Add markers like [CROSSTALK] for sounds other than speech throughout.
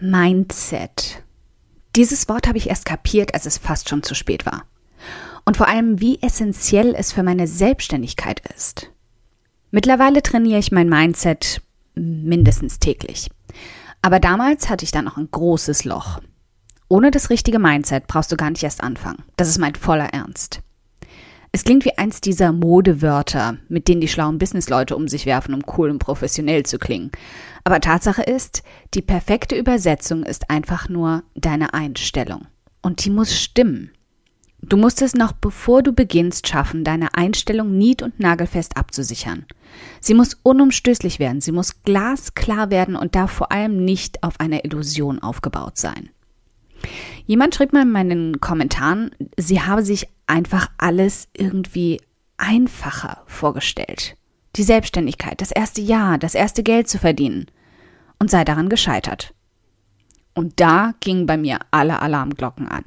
Mindset. Dieses Wort habe ich erst kapiert, als es fast schon zu spät war. Und vor allem, wie essentiell es für meine Selbstständigkeit ist. Mittlerweile trainiere ich mein Mindset mindestens täglich. Aber damals hatte ich da noch ein großes Loch. Ohne das richtige Mindset brauchst du gar nicht erst anfangen. Das ist mein voller Ernst. Es klingt wie eins dieser Modewörter, mit denen die schlauen Businessleute um sich werfen, um cool und professionell zu klingen. Aber Tatsache ist, die perfekte Übersetzung ist einfach nur deine Einstellung. Und die muss stimmen. Du musst es noch bevor du beginnst schaffen, deine Einstellung nied- und nagelfest abzusichern. Sie muss unumstößlich werden, sie muss glasklar werden und darf vor allem nicht auf einer Illusion aufgebaut sein. Jemand schrieb mal in meinen Kommentaren, sie habe sich einfach alles irgendwie einfacher vorgestellt. Die Selbstständigkeit, das erste Jahr, das erste Geld zu verdienen und sei daran gescheitert. Und da gingen bei mir alle Alarmglocken an.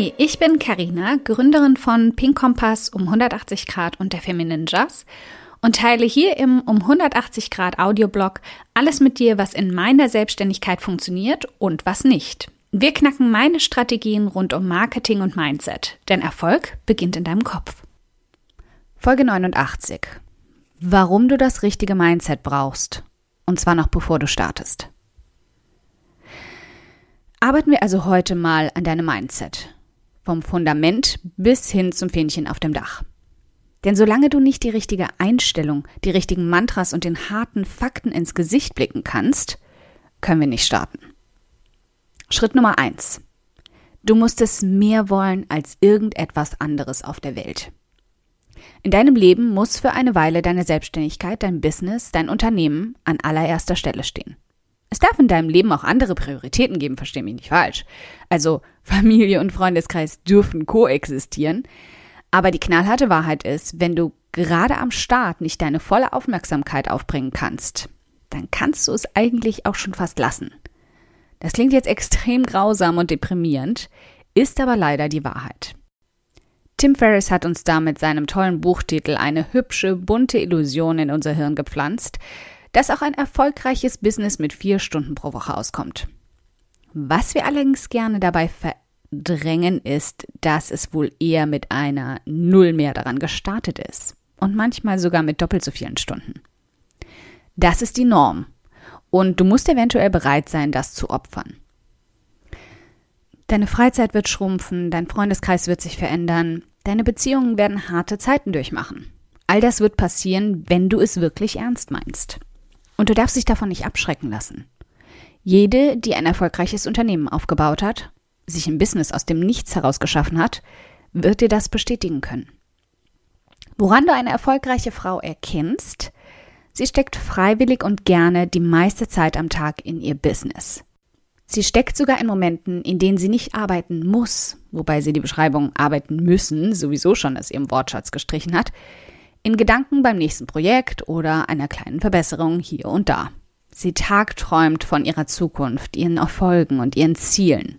Hi, ich bin Karina, Gründerin von Pink Kompass um 180 Grad und der Feminine Jazz und teile hier im um 180 Grad Audioblog alles mit dir, was in meiner Selbstständigkeit funktioniert und was nicht. Wir knacken meine Strategien rund um Marketing und Mindset, denn Erfolg beginnt in deinem Kopf. Folge 89. Warum du das richtige Mindset brauchst. Und zwar noch bevor du startest. Arbeiten wir also heute mal an deinem Mindset. Vom Fundament bis hin zum Fähnchen auf dem Dach. Denn solange du nicht die richtige Einstellung, die richtigen Mantras und den harten Fakten ins Gesicht blicken kannst, können wir nicht starten. Schritt Nummer eins: Du musst es mehr wollen als irgendetwas anderes auf der Welt. In deinem Leben muss für eine Weile deine Selbstständigkeit, dein Business, dein Unternehmen an allererster Stelle stehen. Es darf in deinem Leben auch andere Prioritäten geben, versteh mich nicht falsch. Also [LAUGHS] Familie und Freundeskreis dürfen koexistieren. Aber die knallharte Wahrheit ist, wenn du gerade am Start nicht deine volle Aufmerksamkeit aufbringen kannst, dann kannst du es eigentlich auch schon fast lassen. Das klingt jetzt extrem grausam und deprimierend, ist aber leider die Wahrheit. Tim Ferriss hat uns da mit seinem tollen Buchtitel eine hübsche, bunte Illusion in unser Hirn gepflanzt, dass auch ein erfolgreiches Business mit vier Stunden pro Woche auskommt. Was wir allerdings gerne dabei verdrängen, ist, dass es wohl eher mit einer Null mehr daran gestartet ist und manchmal sogar mit doppelt so vielen Stunden. Das ist die Norm und du musst eventuell bereit sein, das zu opfern. Deine Freizeit wird schrumpfen, dein Freundeskreis wird sich verändern, deine Beziehungen werden harte Zeiten durchmachen. All das wird passieren, wenn du es wirklich ernst meinst. Und du darfst dich davon nicht abschrecken lassen. Jede, die ein erfolgreiches Unternehmen aufgebaut hat, sich ein Business aus dem Nichts heraus geschaffen hat, wird dir das bestätigen können. Woran du eine erfolgreiche Frau erkennst, sie steckt freiwillig und gerne die meiste Zeit am Tag in ihr Business. Sie steckt sogar in Momenten, in denen sie nicht arbeiten muss, wobei sie die Beschreibung arbeiten müssen sowieso schon aus ihrem Wortschatz gestrichen hat, in Gedanken beim nächsten Projekt oder einer kleinen Verbesserung hier und da. Sie tagträumt von ihrer Zukunft, ihren Erfolgen und ihren Zielen.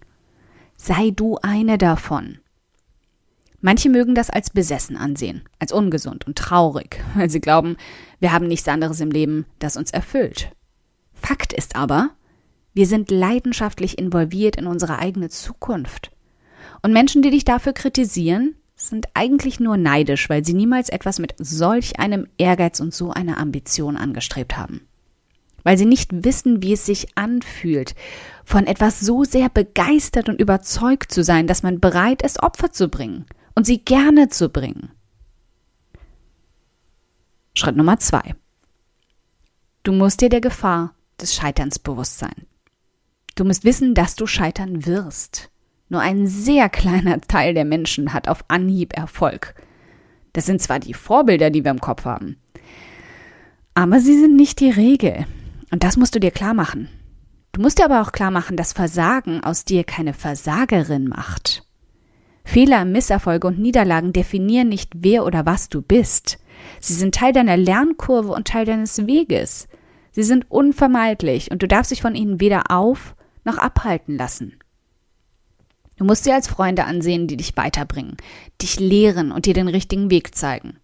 Sei du eine davon. Manche mögen das als besessen ansehen, als ungesund und traurig, [LAUGHS] weil sie glauben, wir haben nichts anderes im Leben, das uns erfüllt. Fakt ist aber, wir sind leidenschaftlich involviert in unsere eigene Zukunft. Und Menschen, die dich dafür kritisieren, sind eigentlich nur neidisch, weil sie niemals etwas mit solch einem Ehrgeiz und so einer Ambition angestrebt haben. Weil sie nicht wissen, wie es sich anfühlt, von etwas so sehr begeistert und überzeugt zu sein, dass man bereit ist, Opfer zu bringen und sie gerne zu bringen. Schritt Nummer zwei. Du musst dir der Gefahr des Scheiterns bewusst sein. Du musst wissen, dass du scheitern wirst. Nur ein sehr kleiner Teil der Menschen hat auf Anhieb Erfolg. Das sind zwar die Vorbilder, die wir im Kopf haben, aber sie sind nicht die Regel. Und das musst du dir klar machen. Du musst dir aber auch klar machen, dass Versagen aus dir keine Versagerin macht. Fehler, Misserfolge und Niederlagen definieren nicht, wer oder was du bist. Sie sind Teil deiner Lernkurve und Teil deines Weges. Sie sind unvermeidlich und du darfst dich von ihnen weder auf noch abhalten lassen. Du musst sie als Freunde ansehen, die dich weiterbringen, dich lehren und dir den richtigen Weg zeigen.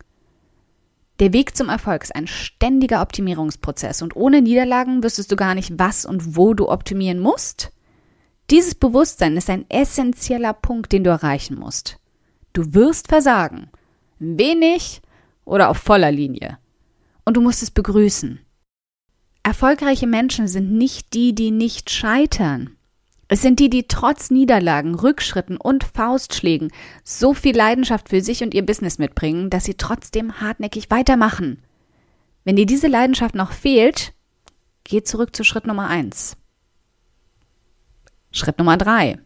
Der Weg zum Erfolg ist ein ständiger Optimierungsprozess und ohne Niederlagen wüsstest du gar nicht, was und wo du optimieren musst. Dieses Bewusstsein ist ein essentieller Punkt, den du erreichen musst. Du wirst versagen. Wenig oder auf voller Linie. Und du musst es begrüßen. Erfolgreiche Menschen sind nicht die, die nicht scheitern. Es sind die, die trotz Niederlagen, Rückschritten und Faustschlägen so viel Leidenschaft für sich und ihr Business mitbringen, dass sie trotzdem hartnäckig weitermachen. Wenn dir diese Leidenschaft noch fehlt, geh zurück zu Schritt Nummer eins. Schritt Nummer drei.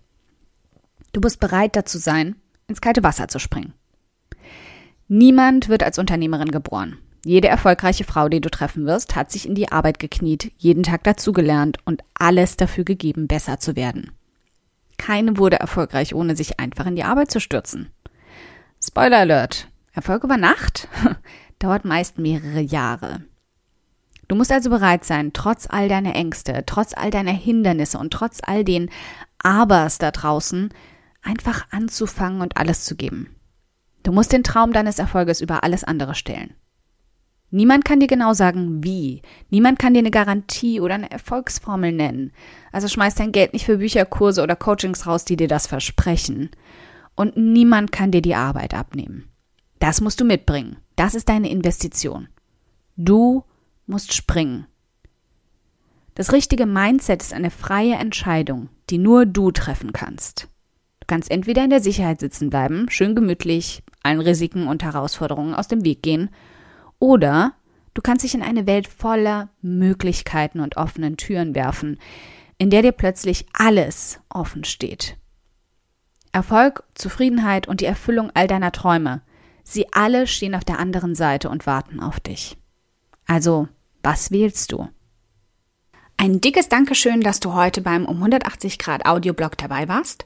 Du musst bereit dazu sein, ins kalte Wasser zu springen. Niemand wird als Unternehmerin geboren. Jede erfolgreiche Frau, die du treffen wirst, hat sich in die Arbeit gekniet, jeden Tag dazugelernt und alles dafür gegeben, besser zu werden. Keine wurde erfolgreich, ohne sich einfach in die Arbeit zu stürzen. Spoiler Alert. Erfolg über Nacht [LAUGHS] dauert meist mehrere Jahre. Du musst also bereit sein, trotz all deiner Ängste, trotz all deiner Hindernisse und trotz all den Abers da draußen, einfach anzufangen und alles zu geben. Du musst den Traum deines Erfolges über alles andere stellen. Niemand kann dir genau sagen, wie. Niemand kann dir eine Garantie oder eine Erfolgsformel nennen. Also schmeiß dein Geld nicht für Bücher, Kurse oder Coachings raus, die dir das versprechen. Und niemand kann dir die Arbeit abnehmen. Das musst du mitbringen. Das ist deine Investition. Du musst springen. Das richtige Mindset ist eine freie Entscheidung, die nur du treffen kannst. Du kannst entweder in der Sicherheit sitzen bleiben, schön gemütlich, allen Risiken und Herausforderungen aus dem Weg gehen, oder du kannst dich in eine Welt voller Möglichkeiten und offenen Türen werfen, in der dir plötzlich alles offen steht. Erfolg, Zufriedenheit und die Erfüllung all deiner Träume, sie alle stehen auf der anderen Seite und warten auf dich. Also, was wählst du? Ein dickes Dankeschön, dass du heute beim um 180 Grad Audioblog dabei warst